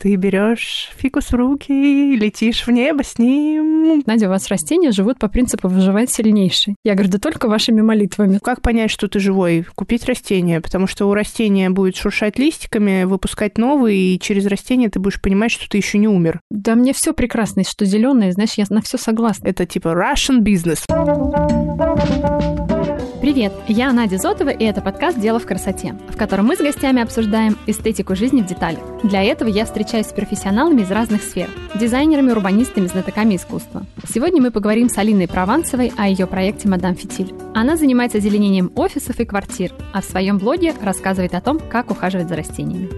Ты берешь фикус в руки и летишь в небо с ним. Надя, у вас растения живут по принципу «выживает сильнейший». Я говорю, да только вашими молитвами. Как понять, что ты живой? Купить растение, потому что у растения будет шуршать листиками, выпускать новые, и через растение ты будешь понимать, что ты еще не умер. Да мне все прекрасно, что зеленое, знаешь, я на все согласна. Это типа Russian business. Привет, я Надя Зотова, и это подкаст «Дело в красоте», в котором мы с гостями обсуждаем эстетику жизни в деталях. Для этого я встречаюсь с профессионалами из разных сфер – дизайнерами, урбанистами, знатоками искусства. Сегодня мы поговорим с Алиной Прованцевой о ее проекте «Мадам Фитиль». Она занимается озеленением офисов и квартир, а в своем блоге рассказывает о том, как ухаживать за растениями.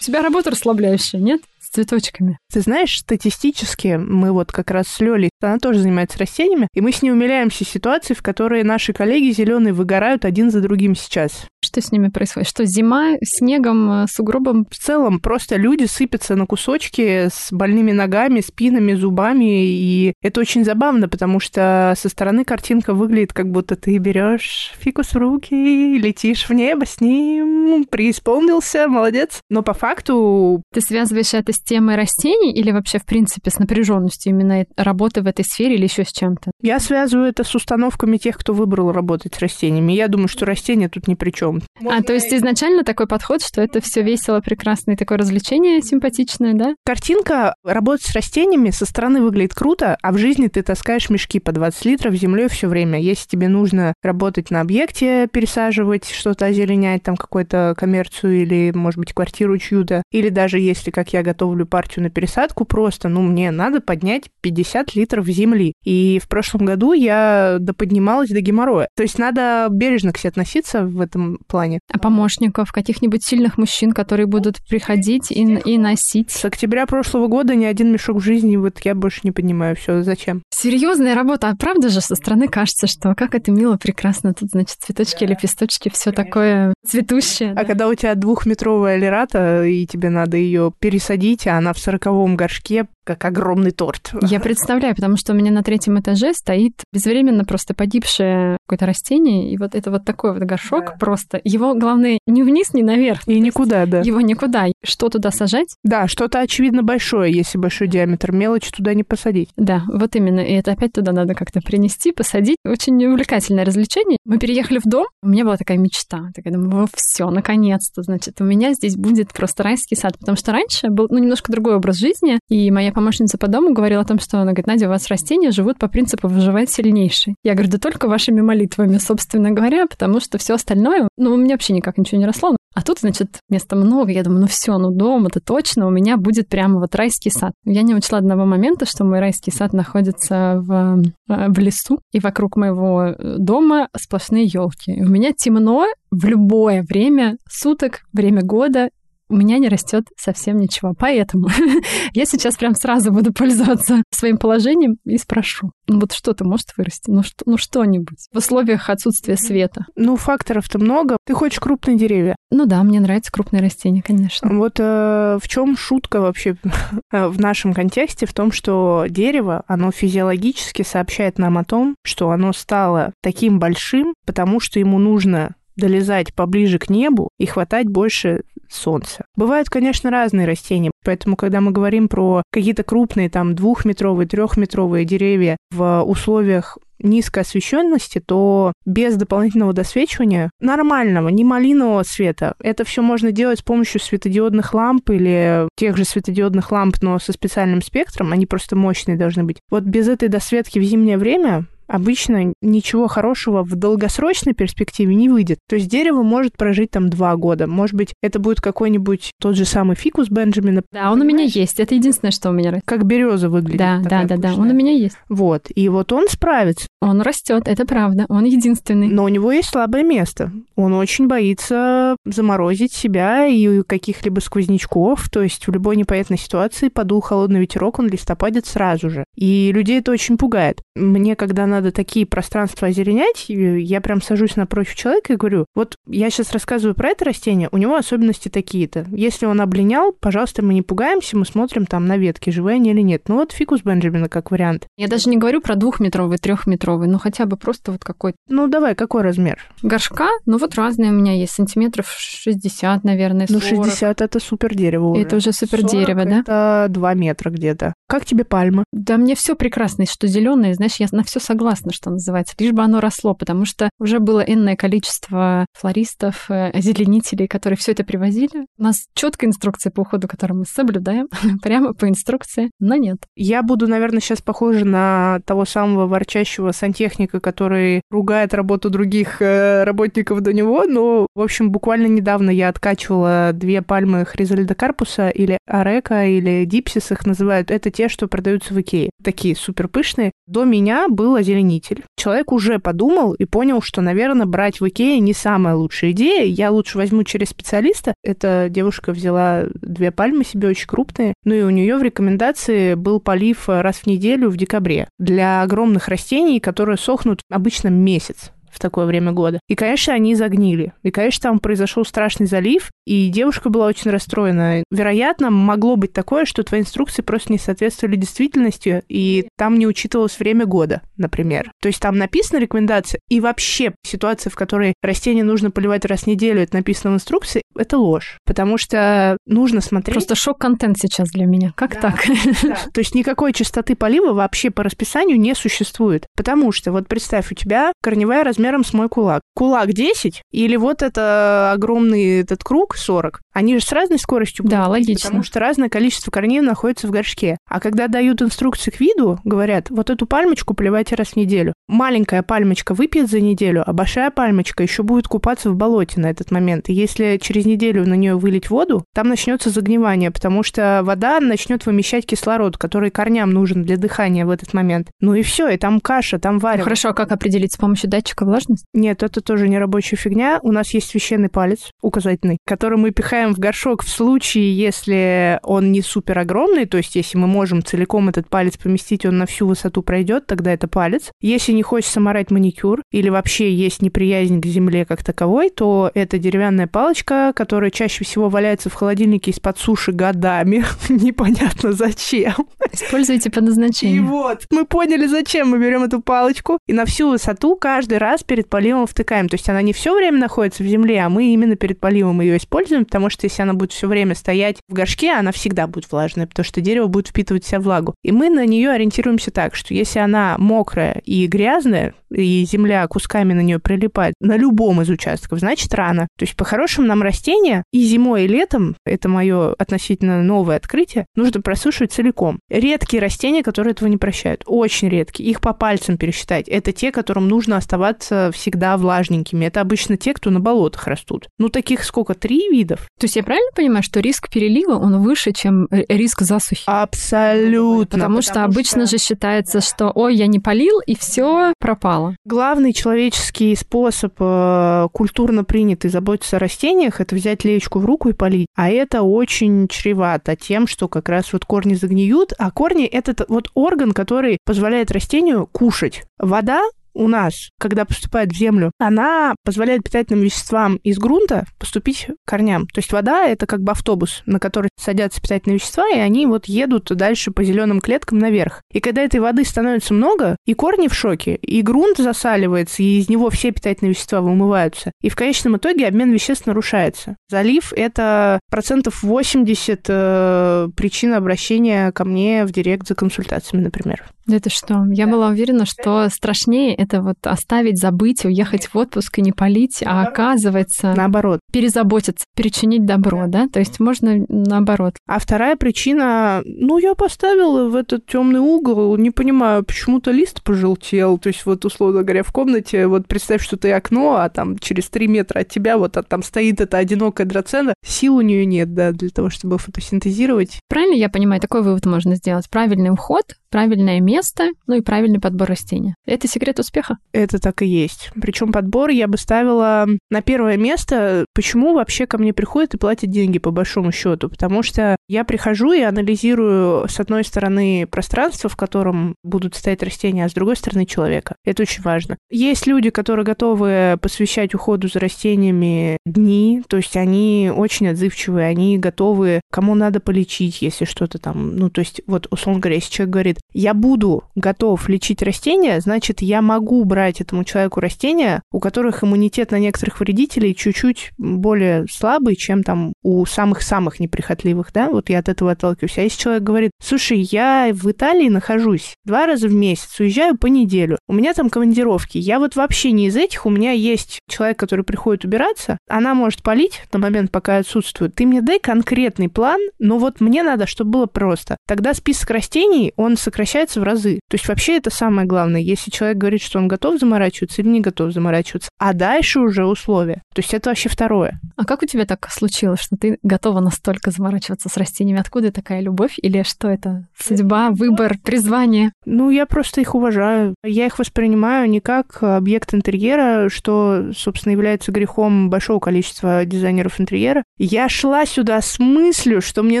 У тебя работа расслабляющая, нет? Цветочками. Ты знаешь, статистически мы вот как раз с Лёлей, она тоже занимается растениями, и мы с ней умиляемся ситуации, в которые наши коллеги зеленые выгорают один за другим сейчас. Что с ними происходит? Что, зима, снегом, э, сугробом? В целом, просто люди сыпятся на кусочки с больными ногами, спинами, зубами, и это очень забавно, потому что со стороны картинка выглядит, как будто ты берешь фикус в руки летишь в небо с ним, преисполнился, молодец. Но по факту... Ты связываешь это с темой растений или вообще, в принципе, с напряженностью именно работы в этой сфере или еще с чем-то? Я связываю это с установками тех, кто выбрал работать с растениями. Я думаю, что растения тут ни при чем. А, то есть изначально такой подход, что это все весело, прекрасно и такое развлечение симпатичное, да? Картинка работать с растениями со стороны выглядит круто, а в жизни ты таскаешь мешки по 20 литров землей все время. Если тебе нужно работать на объекте, пересаживать что-то, озеленять, там какую-то коммерцию или, может быть, квартиру чью-то, или даже если, как я готовлю партию на пересадку, просто, ну, мне надо поднять 50 литров земли. И в прошлом году я доподнималась до геморроя. То есть надо бережно к себе относиться в этом плане. А помощников, каких-нибудь сильных мужчин, которые будут приходить и, и носить? С октября прошлого года ни один мешок в жизни, вот я больше не понимаю, все зачем. Серьезная работа, а правда же со стороны кажется, что как это мило, прекрасно, тут, значит, цветочки, да. лепесточки, все такое цветущее. А да. когда у тебя двухметровая лерата, и тебе надо ее пересадить, а она в сороковом горшке, как огромный торт. Я представляю, потому что у меня на третьем этаже стоит безвременно просто погибшее какое-то растение, и вот это вот такой вот горшок да. просто. Его, главное, не вниз, не наверх. И никуда, да. Его никуда. Что туда сажать? Да, что-то, очевидно, большое, если большой диаметр. Мелочь туда не посадить. Да, вот именно. И это опять туда надо как-то принести, посадить. Очень увлекательное развлечение. Мы переехали в дом, у меня была такая мечта. Такая, думаю, все, наконец-то, значит, у меня здесь будет просто райский сад. Потому что раньше был, ну, немножко другой образ жизни, и моя помощница по дому говорила о том, что она говорит, Надя, у вас растения живут по принципу выживает сильнейший. Я говорю, да только вашими молитвами, собственно говоря, потому что все остальное, ну, у меня вообще никак ничего не росло. А тут, значит, места много. Я думаю, ну все, ну дом, это точно, у меня будет прямо вот райский сад. Я не учла одного момента, что мой райский сад находится в, э, в лесу, и вокруг моего э, дома сплошные елки. У меня темно в любое время суток, время года, у меня не растет совсем ничего. Поэтому я сейчас прям сразу буду пользоваться своим положением и спрошу. Ну вот что-то может вырасти? Ну, что, ну что-нибудь. В условиях отсутствия света. Ну, факторов-то много. Ты хочешь крупные деревья? Ну да, мне нравятся крупные растения, конечно. Вот э, в чем шутка вообще в нашем контексте? В том, что дерево, оно физиологически сообщает нам о том, что оно стало таким большим, потому что ему нужно долезать поближе к небу и хватать больше солнца. Бывают, конечно, разные растения, поэтому, когда мы говорим про какие-то крупные, там, двухметровые, трехметровые деревья в условиях низкой освещенности, то без дополнительного досвечивания нормального, не малинового света, это все можно делать с помощью светодиодных ламп или тех же светодиодных ламп, но со специальным спектром, они просто мощные должны быть. Вот без этой досветки в зимнее время обычно ничего хорошего в долгосрочной перспективе не выйдет. То есть дерево может прожить там два года. Может быть, это будет какой-нибудь тот же самый фикус Бенджамина. Да, он у меня есть. Это единственное, что у меня растет. Как береза выглядит. Да, да, да, да. Он у меня есть. Вот. И вот он справится. Он растет, это правда. Он единственный. Но у него есть слабое место. Он очень боится заморозить себя и каких-либо сквознячков. То есть в любой непонятной ситуации подул холодный ветерок, он листопадит сразу же. И людей это очень пугает. Мне, когда надо такие пространства озеленять, я прям сажусь напротив человека и говорю, вот я сейчас рассказываю про это растение, у него особенности такие-то. Если он облинял, пожалуйста, мы не пугаемся, мы смотрим там на ветки, живые они или нет. Ну вот фикус Бенджамина как вариант. Я даже не говорю про двухметровый, трехметровый, но хотя бы просто вот какой-то. Ну давай, какой размер? Горшка, ну вот разные у меня есть, сантиметров 60, наверное, 40. Ну 60 это супер дерево уже. Это уже супер дерево, да? Это 2 метра где-то. Как тебе пальмы? Да мне все прекрасно, что зеленые, знаешь, я на все согласна, что называется, лишь бы оно росло, потому что уже было энное количество флористов, э, озеленителей, которые все это привозили. У нас четкая инструкция по уходу, которую мы соблюдаем, прямо по инструкции, но нет. Я буду, наверное, сейчас похожа на того самого ворчащего сантехника, который ругает работу других э, работников до него, но, в общем, буквально недавно я откачивала две пальмы Хризальда Карпуса или Арека, или Дипсис их называют. Это те, что продаются в Икее. Такие супер пышные. До меня был озеленитель. Человек уже подумал и понял, что, наверное, брать в Икее не самая лучшая идея. Я лучше возьму через специалиста. Эта девушка взяла две пальмы себе очень крупные. Ну и у нее в рекомендации был полив раз в неделю в декабре для огромных растений, которые сохнут обычно месяц в такое время года. И, конечно, они загнили. И, конечно, там произошел страшный залив, и девушка была очень расстроена. Вероятно, могло быть такое, что твои инструкции просто не соответствовали действительности, и там не учитывалось время года, например. То есть там написана рекомендация, и вообще ситуация, в которой растение нужно поливать раз в неделю, это написано в инструкции, это ложь. Потому что нужно смотреть... Просто шок-контент сейчас для меня. Как Да. так? Да. То есть никакой частоты полива вообще по расписанию не существует. Потому что, вот представь, у тебя корневая размером с мой кулак. Кулак 10 или вот это огромный этот круг 40. Они же с разной скоростью Да, расти, логично. Потому что разное количество корней находится в горшке. А когда дают инструкции к виду, говорят, вот эту пальмочку поливайте раз в неделю. Маленькая пальмочка выпьет за неделю, а большая пальмочка еще будет купаться в болоте на этот момент. И если через неделю на нее вылить воду, там начнется загнивание, потому что вода начнет вымещать кислород, который корням нужен для дыхания в этот момент. Ну и все, и там каша, там Ну, варево. Хорошо, а как определить с помощью датчика влажности? Нет, это тоже не рабочая фигня. У нас есть священный палец, указательный, который мы пихаем в горшок в случае, если он не супер огромный, то есть если мы можем целиком этот палец поместить, он на всю высоту пройдет, тогда это палец. Если не хочется морать маникюр или вообще есть неприязнь к земле как таковой, то это деревянная палочка, которая чаще всего валяется в холодильнике из-под суши годами. Непонятно зачем. Используйте по И назначению. вот, мы поняли, зачем мы берем эту палочку и на всю высоту каждый раз перед поливом втыкаем. То есть она не все время находится в земле, а мы именно перед поливом ее используем, потому что если она будет все время стоять в горшке, она всегда будет влажная, потому что дерево будет впитывать в себя влагу. И мы на нее ориентируемся так, что если она мокрая и грязная, и земля кусками на нее прилипает на любом из участков, значит рано. То есть по-хорошему нам растения и зимой, и летом, это мое относительно новое открытие, нужно просушивать целиком. Редкие растения, которые этого не прощают, очень редкие, их по пальцам пересчитать. Это те, которым нужно оставаться всегда влажненькими. Это обычно те, кто на болотах растут. Ну, таких сколько? Три видов? То есть я правильно понимаю, что риск перелива, он выше, чем риск засухи? Абсолютно. Потому, что обычно же считается, что ой, я не полил, и все пропало. Главный человеческий способ э, культурно принятый заботиться о растениях это взять леечку в руку и полить. А это очень чревато тем, что как раз вот корни загниют, а корни это вот орган, который позволяет растению кушать. Вода у нас, когда поступает в землю, она позволяет питательным веществам из грунта поступить к корням. То есть вода это как бы автобус, на который садятся питательные вещества, и они вот едут дальше по зеленым клеткам наверх. И когда этой воды становится много, и корни в шоке, и грунт засаливается, и из него все питательные вещества вымываются. И в конечном итоге обмен веществ нарушается. Залив — это процентов 80 э, причин обращения ко мне в директ за консультациями, например. Да это что? Я была уверена, что страшнее это вот оставить, забыть, уехать в отпуск и не полить, а оказывается Наоборот. перезаботиться, перечинить добро, да? То есть можно наоборот. А вторая причина, ну, я поставила в этот темный угол, не понимаю, почему-то лист пожелтел. То есть, вот, условно говоря, в комнате, вот представь, что ты окно, а там через три метра от тебя вот а там стоит эта одинокая драцена. Сил у нее нет, да, для того, чтобы фотосинтезировать. Правильно я понимаю, такой вывод можно сделать? Правильный уход правильное место, ну и правильный подбор растения. Это секрет успеха? Это так и есть. Причем подбор я бы ставила на первое место. Почему вообще ко мне приходят и платят деньги по большому счету? Потому что я прихожу и анализирую с одной стороны пространство, в котором будут стоять растения, а с другой стороны человека. Это очень важно. Есть люди, которые готовы посвящать уходу за растениями дни, то есть они очень отзывчивые, они готовы, кому надо полечить, если что-то там, ну, то есть вот, условно говоря, если человек говорит, я буду готов лечить растения, значит, я могу брать этому человеку растения, у которых иммунитет на некоторых вредителей чуть-чуть более слабый, чем там у самых-самых неприхотливых, да, вот я от этого отталкиваюсь. А если человек говорит, слушай, я в Италии нахожусь два раза в месяц, уезжаю по неделю, у меня там командировки, я вот вообще не из этих, у меня есть человек, который приходит убираться, она может полить на момент, пока отсутствует. Ты мне дай конкретный план, но вот мне надо, чтобы было просто. Тогда список растений, он сокращается в разы. То есть вообще это самое главное. Если человек говорит, что он готов заморачиваться или не готов заморачиваться, а дальше уже условия. То есть это вообще второе. А как у тебя так случилось, что ты готова настолько заморачиваться с растениями? Откуда такая любовь? Или что это? Судьба, выбор, призвание? Ну, я просто их уважаю. Я их воспринимаю не как объект интерьера, что, собственно, является грехом большого количества дизайнеров интерьера. Я шла сюда с мыслью, что мне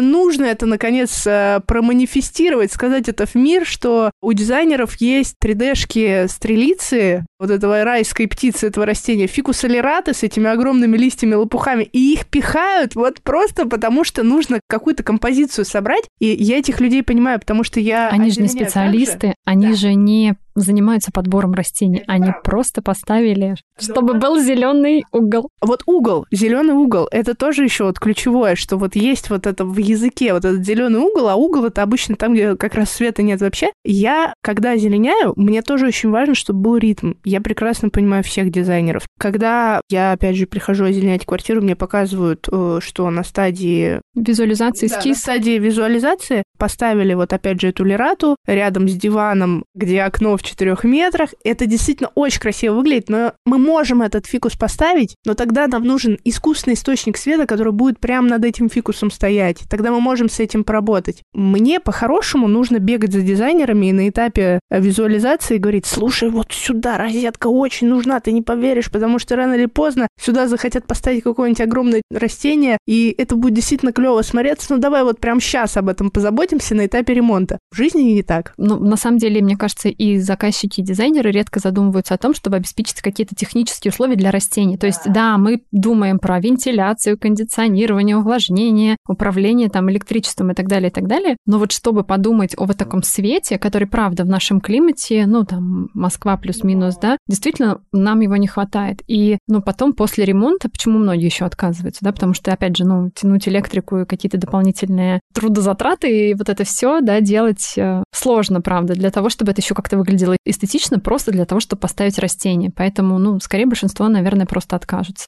нужно это, наконец, э, проманифестировать, сказать это в мир, что у дизайнеров есть 3D-шки стрелицы, вот этого райской птицы, этого растения, фикус алераты с этими огромными листьями, лопухами, и их пихают вот просто потому, что нужно какую-то композицию собрать, и я этих людей понимаю, потому что я... Они же не специалисты, они да. же не занимаются подбором растений. Они просто поставили, чтобы был зеленый угол. Вот угол, зеленый угол, это тоже еще вот ключевое, что вот есть вот это в языке, вот этот зеленый угол, а угол это обычно там, где как раз света нет вообще. Я, когда озеленяю, мне тоже очень важно, чтобы был ритм. Я прекрасно понимаю всех дизайнеров. Когда я, опять же, прихожу озеленять квартиру, мне показывают, э, что на стадии... Визуализации, да, на стадии визуализации поставили вот опять же эту лирату рядом с диваном, где окно в четырех метрах. Это действительно очень красиво выглядит, но мы можем этот фикус поставить, но тогда нам нужен искусственный источник света, который будет прямо над этим фикусом стоять. Тогда мы можем с этим поработать. Мне по-хорошему нужно бегать за дизайнерами и на этапе визуализации говорить, слушай, вот сюда розетка очень нужна, ты не поверишь, потому что рано или поздно сюда захотят поставить какое-нибудь огромное растение, и это будет действительно клево смотреться. Ну давай вот прямо сейчас об этом позаботимся на этапе ремонта. В жизни не так. Ну, на самом деле, мне кажется, и заказчики, и дизайнеры редко задумываются о том, чтобы обеспечить какие-то технические условия для растений. То есть, да, мы думаем про вентиляцию, кондиционирование, увлажнение, управление там электричеством и так далее, и так далее. Но вот чтобы подумать о вот таком свете, который, правда, в нашем климате, ну, там, Москва плюс-минус, да, действительно, нам его не хватает. И, ну, потом, после ремонта, почему многие еще отказываются, да, потому что, опять же, ну, тянуть электрику и какие-то дополнительные трудозатраты и вот это все, да, делать э, сложно, правда, для того, чтобы это еще как-то выглядело эстетично, просто для того, чтобы поставить растение. Поэтому, ну, скорее большинство, наверное, просто откажутся.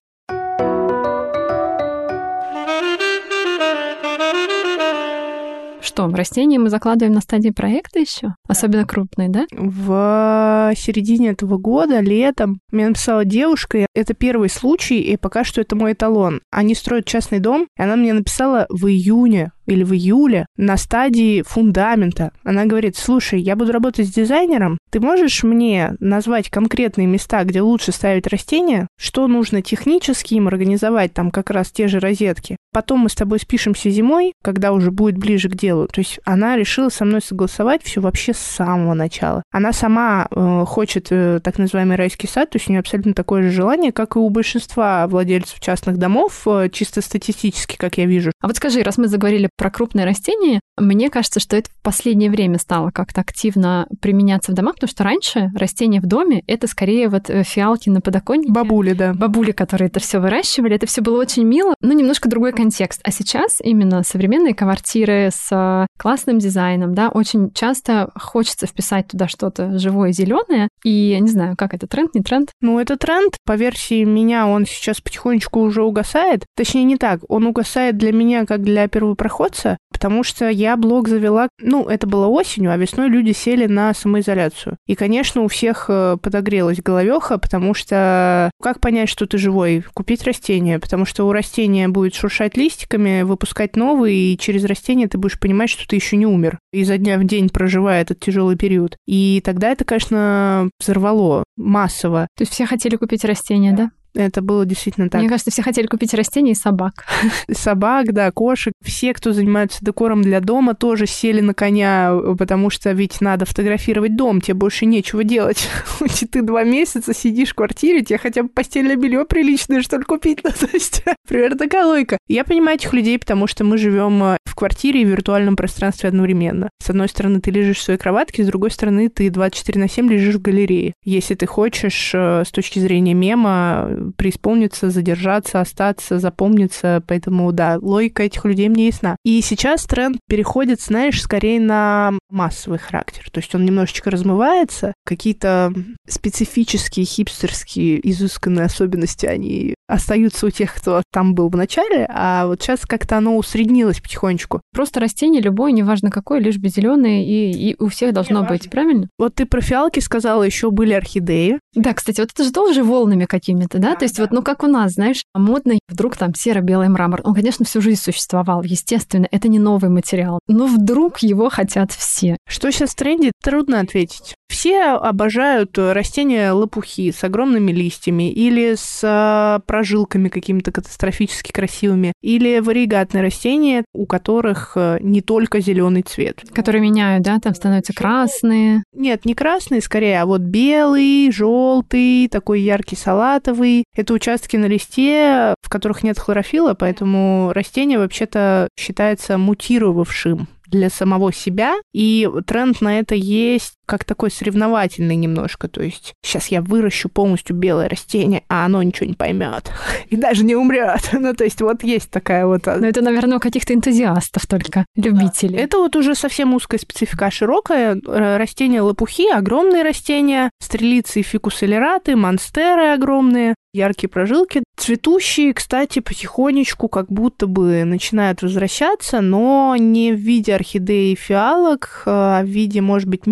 Что, растения мы закладываем на стадии проекта еще? Особенно крупные, да? В середине этого года, летом, мне написала девушка, это первый случай, и пока что это мой эталон. Они строят частный дом, и она мне написала в июне или в июле на стадии фундамента. Она говорит, слушай, я буду работать с дизайнером, ты можешь мне назвать конкретные места, где лучше ставить растения, что нужно технически им организовать, там как раз те же розетки. Потом мы с тобой спишемся зимой, когда уже будет ближе к делу. То есть она решила со мной согласовать все вообще с самого начала. Она сама э, хочет э, так называемый райский сад, то есть у нее абсолютно такое же желание, как и у большинства владельцев частных домов, э, чисто статистически, как я вижу. А вот скажи, раз мы заговорили про крупные растения, мне кажется, что это в последнее время стало как-то активно применяться в домах, потому что раньше растения в доме — это скорее вот э, фиалки на подоконнике. Бабули, да. Бабули, которые это все выращивали, это все было очень мило, но немножко другой контекст. А сейчас именно современные квартиры с э, классным дизайном, да, очень часто хочется вписать туда что-то живое, зеленое, и я не знаю, как это тренд, не тренд? Ну, это тренд. По версии меня он сейчас потихонечку уже угасает. Точнее, не так. Он угасает для меня как для первопроходца, потому что я блог завела, ну, это было осенью, а весной люди сели на самоизоляцию. И, конечно, у всех э, подогрелась головеха, потому что как понять, что ты живой? Купить растение, потому что у растения будет шуршать листиками, выпускать новые, и через растение ты будешь понимать, что ты еще не умер. Изо дня в день проживая этот тяжелый период. И тогда это, конечно, взорвало массово. То есть все хотели купить растения, да? Это было действительно так. Мне кажется, все хотели купить растения и собак. Собак, да, кошек. Все, кто занимается декором для дома, тоже сели на коня, потому что ведь надо фотографировать дом, тебе больше нечего делать. Ты два месяца сидишь в квартире, тебе хотя бы постельное белье приличное, что ли, купить. Есть, примерно такая логика. Я понимаю этих людей, потому что мы живем э, в квартире и в виртуальном пространстве одновременно. С одной стороны, ты лежишь в своей кроватке, с другой стороны, ты 24 на 7 лежишь в галерее. Если ты хочешь э, с точки зрения мема преисполниться, задержаться, остаться, запомниться. Поэтому, да, логика этих людей мне ясна. И сейчас тренд переходит, знаешь, скорее на массовый характер. То есть он немножечко размывается, какие-то специфические, хипстерские, изысканные особенности, они остаются у тех, кто там был в начале, а вот сейчас как-то оно усреднилось потихонечку. Просто растение любое, неважно какое, лишь бы зеленое, и, и у всех должно Не быть, важно. правильно? Вот ты про фиалки сказала, еще были орхидеи. Да, кстати, вот это же тоже волнами какими-то, да? да? То есть да. вот, ну, как у нас, знаешь, модный вдруг там серо-белый мрамор. Он, конечно, всю жизнь существовал, естественно, это не новый материал. Но вдруг его хотят все. Что сейчас в тренде, трудно ответить. Все обожают растения лопухи с огромными листьями или с а, прожилками какими-то катастрофически красивыми, или варигатные растения, у которых э, не только зеленый цвет. Которые меняют, да, там становятся красные. Нет, не красные, скорее, а вот белый, желтый, такой яркий салатовый. Это участки на листе, в которых нет хлорофила, поэтому растение вообще-то считается мутировавшим для самого себя, и тренд на это есть как такой соревновательный немножко. То есть сейчас я выращу полностью белое растение, а оно ничего не поймет и даже не умрет. Ну, то есть вот есть такая вот... А, Но это, наверное, у каких-то энтузиастов только, любителей. Это вот уже совсем узкая специфика, а широкая. Растения лопухи, огромные растения, стрелицы и фикусилераты, монстеры огромные, яркие прожилки. Цветущие, кстати, потихонечку как будто бы начинают возвращаться, но не в виде орхидеи и фиалок, а в виде, может быть,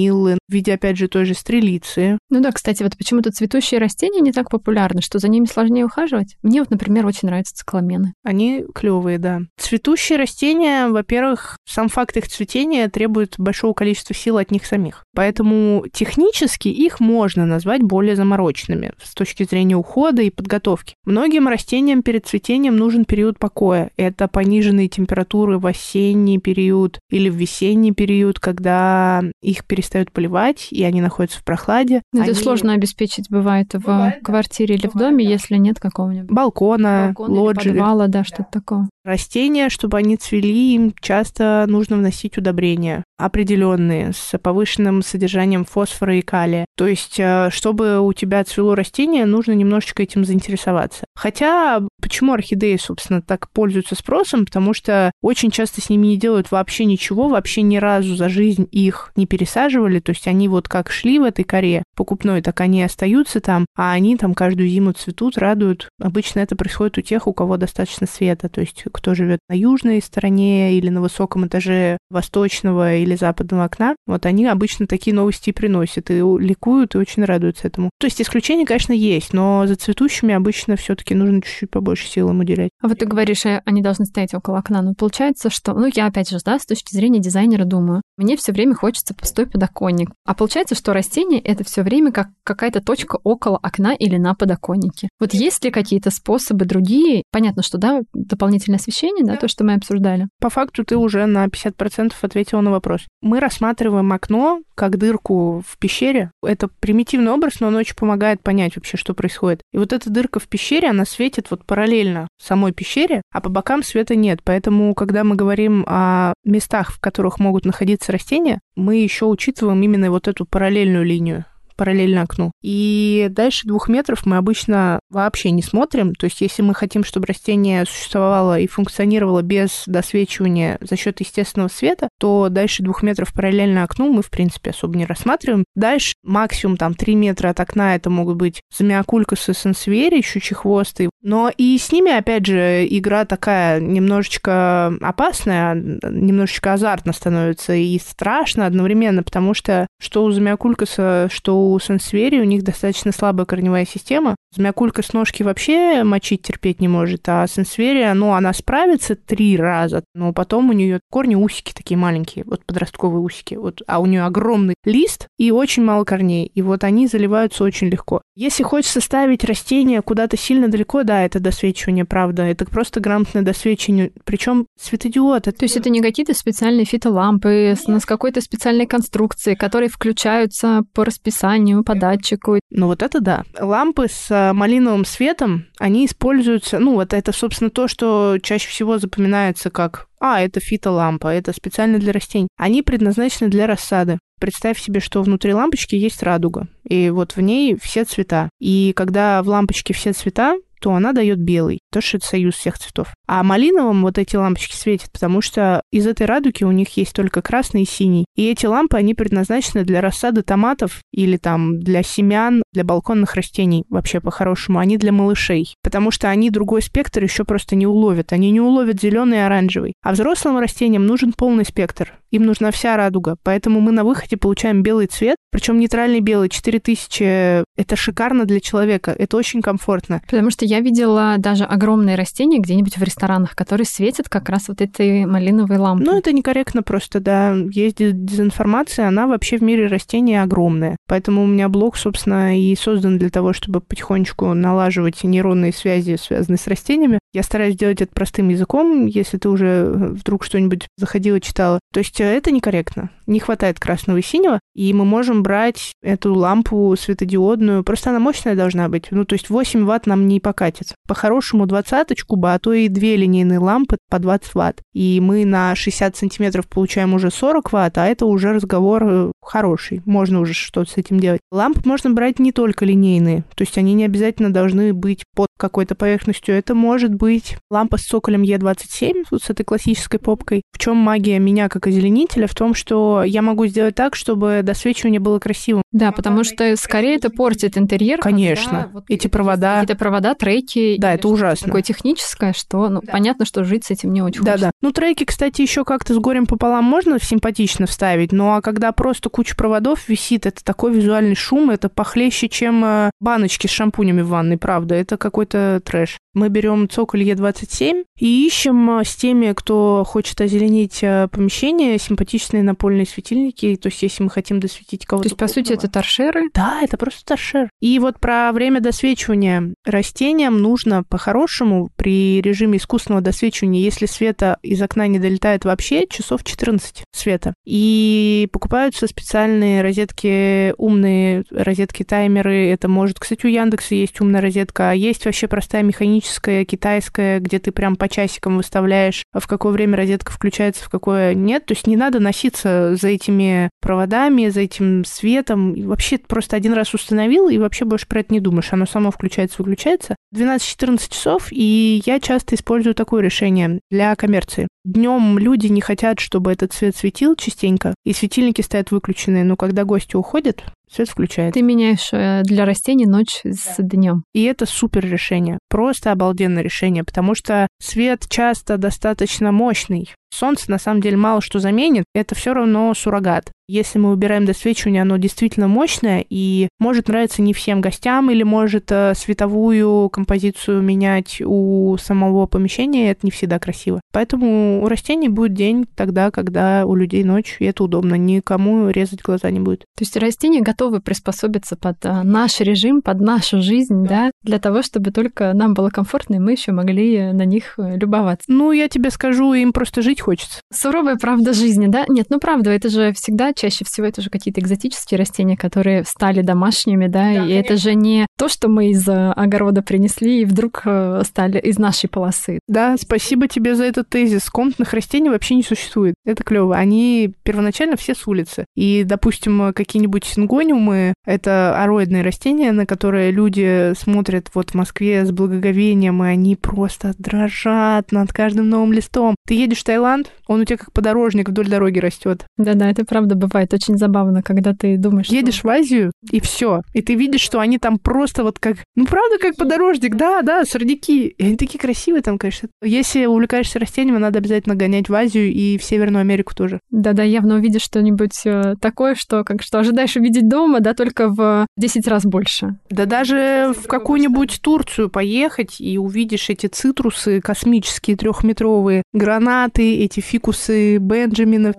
мединиллы, в виде, опять же, той же стрелицы. Ну да, кстати, вот почему-то цветущие растения не так популярны, что за ними сложнее ухаживать. Мне вот, например, очень нравятся цикламены. Они клевые, да. Цветущие растения, во-первых, сам факт их цветения требует большого количества сил от них самих. Поэтому технически их можно назвать более замороченными с точки зрения ухода и подготовки. Многим растениям перед цветением нужен период покоя. Это пониженные температуры в осенний период или в весенний период, когда их перестают поливать, и они находятся в прохладе. Но они... Это сложно обеспечить, бывает, в бывает, квартире да. или в доме, да. если нет какого-нибудь балкона, балкона лоджии. подвала, да, что-то такое. Растения, чтобы они цвели, им часто нужно вносить удобрения определенные с повышенным содержанием фосфора и калия. То есть, э, чтобы у тебя цвело растение, нужно немножечко этим заинтересоваться. Хотя, почему орхидеи, собственно, так пользуются спросом? Потому что очень часто с ними не делают вообще ничего, вообще ни разу за жизнь их не пересаживали. То есть они вот как шли в этой коре покупной, так они остаются там, а они там каждую зиму цветут, радуют. Обычно это происходит у тех, у кого достаточно света. То есть кто живет на южной стороне или на высоком этаже восточного или западного окна, вот они обычно такие новости приносят и ликуют и очень радуются этому. То есть исключения, конечно, есть, но за цветущими обычно все-таки нужно чуть-чуть побольше сил им уделять. А вот ты говоришь, э, они должны стоять около окна. Ну, получается, что... Ну, я опять же, да, с точки зрения дизайнера думаю, мне все время хочется пустой подоконник. А получается, что растение — это все время как какая-то точка около окна или на подоконнике. Вот есть ли какие-то способы другие? Понятно, что, да, дополнительное освещение, да, то, что мы обсуждали. По факту ты уже на 50% ответила на вопрос. Мы рассматриваем окно как дырку в пещере. Это примитивный образ, но он очень помогает понять вообще, что происходит. И вот эта дырка в пещере, она светит вот параллельно самой пещере, а по бокам света нет. Поэтому, когда мы говорим о местах, в которых могут находиться растения, мы еще учитываем именно вот эту параллельную линию параллельно окну. И дальше двух метров мы обычно вообще не смотрим. То есть если мы хотим, чтобы растение существовало и функционировало без досвечивания за счет естественного света, то дальше двух метров параллельно окну мы, в принципе, особо не рассматриваем. Дальше максимум там 3 метра от окна это могут быть замиокулькасы сенсвери, щучьи хвосты. Но и с ними, опять же, игра такая немножечко опасная, немножечко азартно становится и страшно одновременно, потому что что у замиокулькаса, что у сенсвери, у них достаточно слабая корневая система. Замиокулькас ножки вообще мочить терпеть не может, а сенсверия, ну, она справится три раза, но потом у нее корни усики такие маленькие, вот подростковые усики, вот, а у нее огромный лист и очень мало корней, и вот они заливаются очень легко. Если хочется ставить растение куда-то сильно далеко, да, это досвечивание, правда, это просто грамотное досвечивание, причем светодиод. Это... То есть это не какие-то специальные фитолампы с, с какой-то специальной конструкцией, которые включаются по расписанию, по датчику. Ну вот это да. Лампы с э, малиновым светом, они используются, ну вот это, собственно, то, что чаще всего запоминается как а, это фитолампа, это специально для растений. Они предназначены для рассады. Представь себе, что внутри лампочки есть радуга, и вот в ней все цвета. И когда в лампочке все цвета, то она дает белый. То, что это союз всех цветов. А малиновым вот эти лампочки светят, потому что из этой радуги у них есть только красный и синий. И эти лампы, они предназначены для рассады томатов или там для семян, для балконных растений вообще по-хорошему. Они для малышей. Потому что они другой спектр еще просто не уловят. Они не уловят зеленый и оранжевый. А взрослым растениям нужен полный спектр. Им нужна вся радуга. Поэтому мы на выходе получаем белый цвет, причем нейтральный белый, 4000. Это шикарно для человека. Это очень комфортно. Потому что я видела даже огромные растения где-нибудь в ресторанах, которые светят как раз вот этой малиновой лампой. Ну, это некорректно просто, да. Есть дезинформация, она вообще в мире растений огромная. Поэтому у меня блог, собственно, и создан для того, чтобы потихонечку налаживать нейронные связи, связанные с растениями. Я стараюсь делать это простым языком, если ты уже вдруг что-нибудь заходила, читала. То есть э, это некорректно. Не хватает красного и синего, и мы можем брать эту лампу светодиодную. Просто она мощная должна быть. Ну, то есть 8 ватт нам не покатится. По-хорошему двадцаточку бы, а то и две линейные лампы по 20 ватт. И мы на 60 сантиметров получаем уже 40 ватт, а это уже разговор э, хороший. Можно уже что-то с этим делать. Лампы можно брать не только линейные. То есть они не обязательно должны быть под какой-то поверхностью. Это может быть лампа с цоколем Е27, вот с этой классической попкой. В чем магия меня как озеленителя? В том, что я могу сделать так, чтобы досвечивание было красивым. Да, потому что скорее это портит интерьер. Конечно. Вот эти провода. Эти провода, треки. Да, это ужасно. Такое техническое, что ну, да. понятно, что жить с этим не очень да, хочется. Да, да. Ну, треки, кстати, еще как-то с горем пополам можно симпатично вставить, ну а когда просто куча проводов висит, это такой визуальный шум, это похлеще, чем э, баночки с шампунями в ванной, правда. Это какой-то трэш. Мы берем цоколь Е27 и ищем э, с теми, кто хочет озеленить э, помещение, симпатичные напольные светильники. То есть, если мы хотим досветить кого-то. То есть, по сути, это торшеры? Да, это просто торшер. И вот про время досвечивания. Растениям нужно по-хорошему при режиме искусственного досвечивания, если света из окна не долетает вообще, часов 14 света. И покупаются специальные розетки, умные розетки-таймеры. Это может, кстати, у Яндекса есть умная розетка, а есть вообще простая механическая механическая, китайская, где ты прям по часикам выставляешь, в какое время розетка включается, в какое нет. То есть не надо носиться за этими проводами, за этим светом. И вообще просто один раз установил, и вообще больше про это не думаешь. Оно само включается, выключается. 12-14 часов, и я часто использую такое решение для коммерции. Днем люди не хотят, чтобы этот свет светил частенько, и светильники стоят выключенные, но когда гости уходят, свет включает. Ты меняешь э, для растений ночь с днем. И это супер решение. Просто обалденное решение, потому что свет часто достаточно мощный. Солнце на самом деле мало что заменит, это все равно суррогат. Если мы убираем досвечивание, оно действительно мощное и может нравиться не всем гостям или может э, световую композицию менять у самого помещения, это не всегда красиво. Поэтому у растений будет день тогда, когда у людей ночь, и это удобно, никому резать глаза не будет. То есть растения готовы приспособиться под э, наш режим, под нашу жизнь, да, да для того, чтобы только нам было комфортно, и мы еще могли на них э, любоваться. Ну, я тебе скажу, им просто жить хочется. Суровая правда жизни, да? Нет, ну правда, это же всегда чаще всего это же какие-то экзотические растения, которые стали домашними, да, да и конечно. это же не то, что мы из э, огорода принесли и вдруг стали из нашей полосы. Да, спасибо тебе за этот тезис. Комнатных растений вообще не существует. Это клево. Они первоначально все с улицы. И, допустим, какие-нибудь сингони пеларгониумы — это ароидные растения, на которые люди смотрят вот в Москве с благоговением, и они просто дрожат над каждым новым листом. Ты едешь в Таиланд, он у тебя как подорожник вдоль дороги растет. Да-да, это правда бывает очень забавно, когда ты думаешь... Едешь что... в Азию, и все. И ты видишь, что они там просто вот как... Ну, правда, как подорожник, да, да, сорняки. И они такие красивые там, конечно. Если увлекаешься растениями, надо обязательно гонять в Азию и в Северную Америку тоже. Да-да, явно увидишь что-нибудь э, такое, что как что ожидаешь увидеть дома, да, только в 10 раз больше. Да даже в какую-нибудь Турцию поехать и увидишь эти цитрусы космические трехметровые, гранаты, эти фикусы Бенджаминов.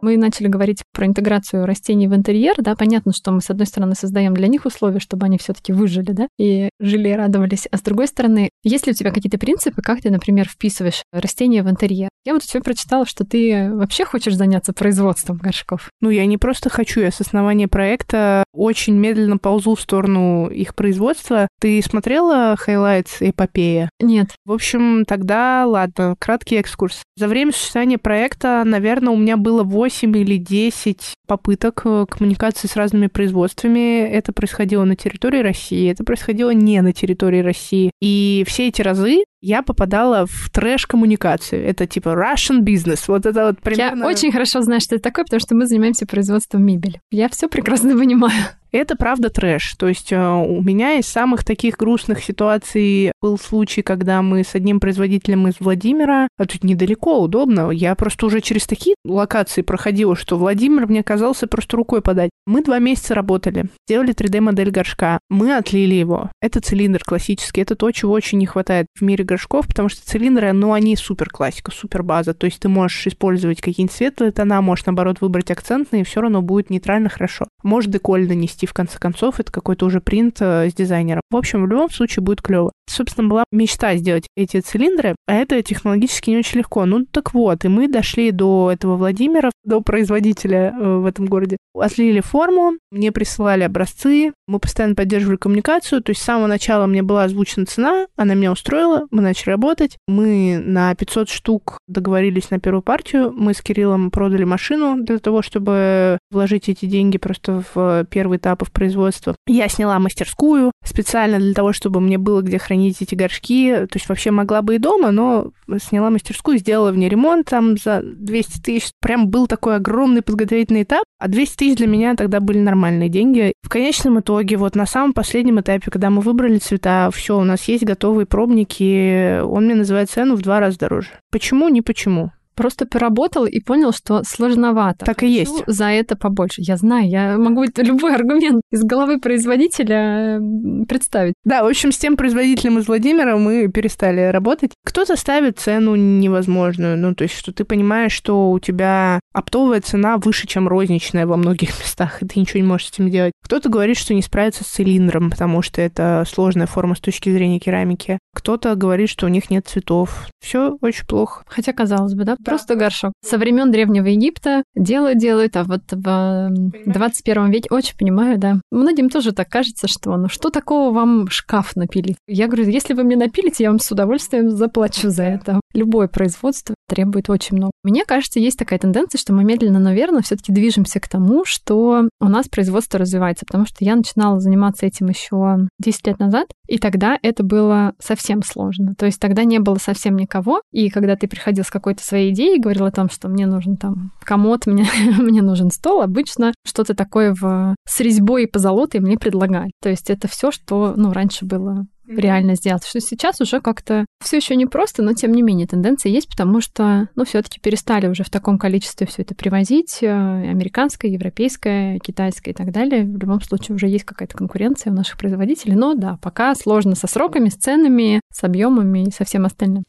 Мы начали говорить про интеграцию растений в интерьер, да, понятно, что мы, с одной стороны, создаем для них условия, чтобы они все таки выжили, да, и жили и радовались, а с другой стороны, есть ли у тебя какие-то принципы, как ты, например, вписываешь растения в интерьер? Я вот у тебя прочитала, что ты вообще хочешь заняться производством горшков. Ну, я не просто хочу, я с основания проекта очень медленно ползу в сторону их производства. Ты смотрела Highlights эпопея? Нет. В общем, тогда, ладно, краткий экскурс. За время существования проекта, наверное, у меня было 8 8 или 10 попыток э, коммуникации с разными производствами. Это происходило на территории России, это происходило не на территории России. И все эти разы я попадала в трэш-коммуникацию. Это типа Russian business. Вот это вот примерно... Я очень хорошо знаю, что это такое, потому что мы занимаемся производством мебели. Я все прекрасно понимаю. Это правда трэш. То есть э, у меня из самых таких грустных ситуаций был случай, когда мы с одним производителем из Владимира, а тут недалеко, удобно, я просто уже через такие локации проходила, что Владимир мне казался просто рукой подать. Мы два месяца работали, сделали 3D-модель горшка, мы отлили его. Это цилиндр классический, это то, чего очень не хватает в мире горшков, потому что цилиндры, ну, они супер классика, супер база. То есть ты можешь использовать какие-нибудь светлые тона, можешь, наоборот, выбрать акцентные, и все равно будет нейтрально хорошо. Может деколь нанести в конце концов, это какой-то уже принт э, с дизайнером. В общем, в любом случае будет клево. Собственно, была мечта сделать эти цилиндры, а это технологически не очень легко. Ну, так вот, и мы дошли до этого Владимира, до производителя э, в этом городе. Отлили форму, мне присылали образцы, мы постоянно поддерживали коммуникацию, то есть с самого начала мне была озвучена цена, она меня устроила, мы начали работать. Мы на 500 штук договорились на первую партию, мы с Кириллом продали машину для того, чтобы вложить эти деньги просто в первый этап этапов производства. Я сняла мастерскую специально для того, чтобы мне было где хранить эти горшки. То есть вообще могла бы и дома, но сняла мастерскую, сделала в ней ремонт там за 200 тысяч. Прям был такой огромный подготовительный этап, а 200 тысяч для меня тогда были нормальные деньги. В конечном итоге, вот на самом последнем этапе, когда мы выбрали цвета, все, у нас есть готовые пробники, он мне называет цену в два раза дороже. Почему? Не почему. Просто поработал и понял, что сложновато. Так и есть. За это побольше. Я знаю, я могу любой аргумент из головы производителя представить. Да, в общем, с тем производителем из Владимира мы перестали работать. Кто-то ставит цену невозможную. Ну, то есть, что ты понимаешь, что у тебя оптовая цена выше, чем розничная во многих местах, и ты ничего не можешь с этим делать. Кто-то говорит, что не справится с цилиндром, потому что это сложная форма с точки зрения керамики. Кто-то говорит, что у них нет цветов. Все очень плохо. Хотя, казалось бы, да, Просто горшок. Со времен Древнего Египта делают, делают, а вот в 21 веке очень понимаю, да. Многим тоже так кажется, что ну что такого вам шкаф напилить? Я говорю, если вы мне напилите, я вам с удовольствием заплачу за это. Любое производство требует очень много. Мне кажется, есть такая тенденция, что мы медленно, но верно все-таки движемся к тому, что у нас производство развивается, потому что я начинала заниматься этим еще 10 лет назад, и тогда это было совсем сложно. То есть тогда не было совсем никого, и когда ты приходил с какой-то своей идеей, говорил о том, что мне нужен там комод, мне, мне нужен стол, обычно что-то такое в, с резьбой и позолотой мне предлагали. То есть это все, что ну, раньше было реально сделать. Что сейчас уже как-то все еще не просто, но тем не менее тенденция есть, потому что, ну, все-таки перестали уже в таком количестве все это привозить, э, американское, европейское, китайское и так далее. В любом случае уже есть какая-то конкуренция у наших производителей, но да, пока сложно со сроками, с ценами, с объемами и со всем остальным.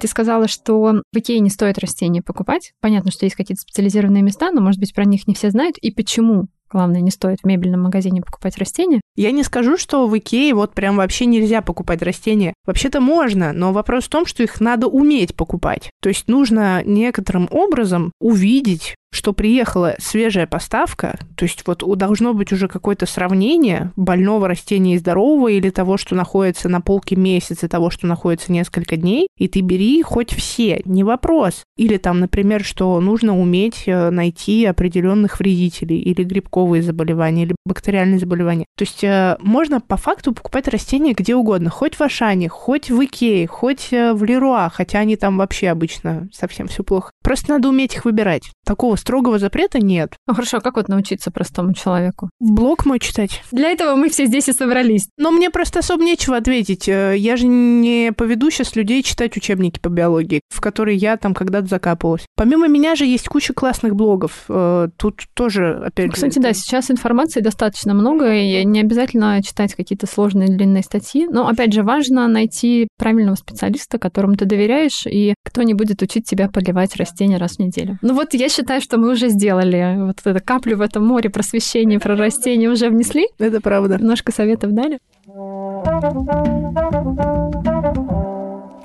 Ты сказала, что в Икее не стоит растения покупать. Понятно, что есть какие-то специализированные места, но, может быть, про них не все знают. И почему Главное, не стоит в мебельном магазине покупать растения. Я не скажу, что в Икее вот прям вообще нельзя покупать растения. Вообще-то можно, но вопрос в том, что их надо уметь покупать. То есть нужно некоторым образом увидеть, что приехала свежая поставка, то есть вот должно быть уже какое-то сравнение больного растения и здорового или того, что находится на полке месяц и того, что находится несколько дней, и ты бери хоть все, не вопрос. Или там, например, что нужно уметь э, найти определенных вредителей или грибковые заболевания, или бактериальные заболевания. То есть э, можно по факту покупать растения где угодно, хоть в Ашане, хоть в Икее, хоть э, в Леруа, хотя они там вообще обычно совсем все плохо. Просто надо уметь их выбирать. Такого строгого запрета нет. Ну хорошо, а как вот научиться простому человеку? Блог мой читать. Для этого мы все здесь и собрались. Но мне просто особо нечего ответить. Э, я же не поведу сейчас людей читать учебники по биологии, в которые я там когда-то закапывалась. Помимо меня же есть куча классных блогов. Э, тут тоже, опять же... Кстати, да, сейчас информации достаточно много, и не обязательно читать какие-то сложные длинные статьи. Но, опять же, важно найти правильного специалиста, которому ты доверяешь, и кто не будет учить тебя поливать растения раз в неделю. Ну вот я считаю, что мы уже сделали вот эту каплю в этом море просвещения про растения уже внесли. Это правда. Немножко советов дали.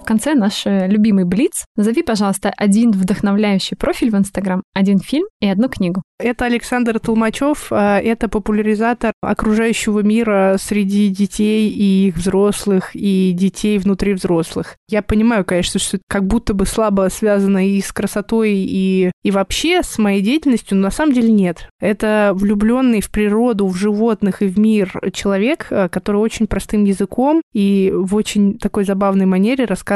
В конце наш э, любимый Блиц. Назови, пожалуйста, один вдохновляющий профиль в Инстаграм, один фильм и одну книгу. Это Александр Толмачев, а, это популяризатор окружающего мира среди детей и их взрослых, и детей внутри взрослых. Я понимаю, конечно, что это как будто бы слабо связано и с красотой, и, и вообще с моей деятельностью, но на самом деле нет. Это влюбленный в природу, в животных и в мир человек, а, который очень простым языком и в очень такой забавной манере рассказывает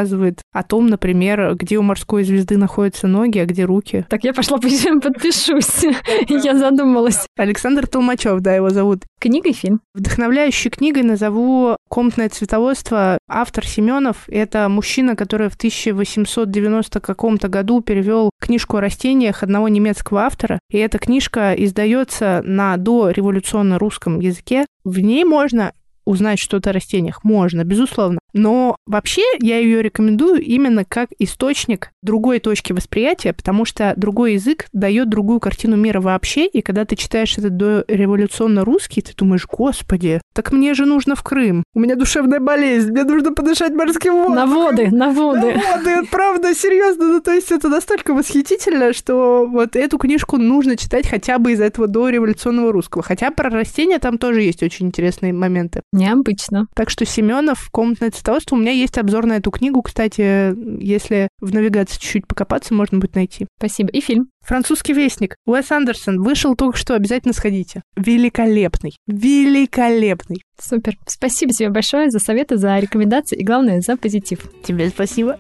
о том, например, где у морской звезды находятся ноги, а где руки. Так я пошла подпишусь. Я задумалась. Александр Толмачев, да, его зовут. Книга и фильм. Вдохновляющей книгой назову «Комнатное цветоводство». Автор Семенов — это мужчина, который в 1890 каком-то году перевел книжку о растениях одного немецкого автора. И эта книжка издается на дореволюционно русском языке. В ней можно узнать что-то о растениях? Можно, безусловно. Но вообще я ее рекомендую именно как источник другой точки восприятия, потому что другой язык дает другую картину мира вообще, и когда ты читаешь этот дореволюционно русский, ты думаешь, господи, так мне же нужно в Крым. У меня душевная болезнь, мне нужно подышать морским воздухом. На воды, на воды. На воды, правда, серьезно. Ну, то есть это настолько восхитительно, что вот эту книжку нужно читать хотя бы из этого дореволюционного русского. Хотя про растения там тоже есть очень интересные моменты. Необычно. Так что Семенов, комнатное цветоводство, у меня есть обзор на эту книгу. Кстати, если в навигации чуть-чуть покопаться, можно будет найти. Спасибо. И фильм. Французский вестник. Уэс Андерсон вышел только что, обязательно сходите. Великолепный. Великолепный. Супер. Спасибо тебе большое за советы, за рекомендации и, главное, за позитив. Тебе спасибо.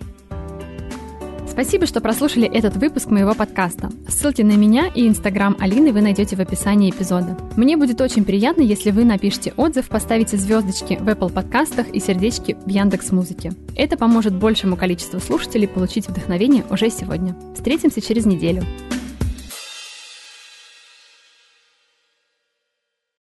Спасибо, что прослушали этот выпуск моего подкаста. Ссылки на меня и Инстаграм Алины вы найдете в описании эпизода. Мне будет очень приятно, если вы напишите отзыв, поставите звездочки в Apple подкастах и сердечки в Яндекс Музыке. Это поможет большему количеству слушателей получить вдохновение уже сегодня. Встретимся через неделю.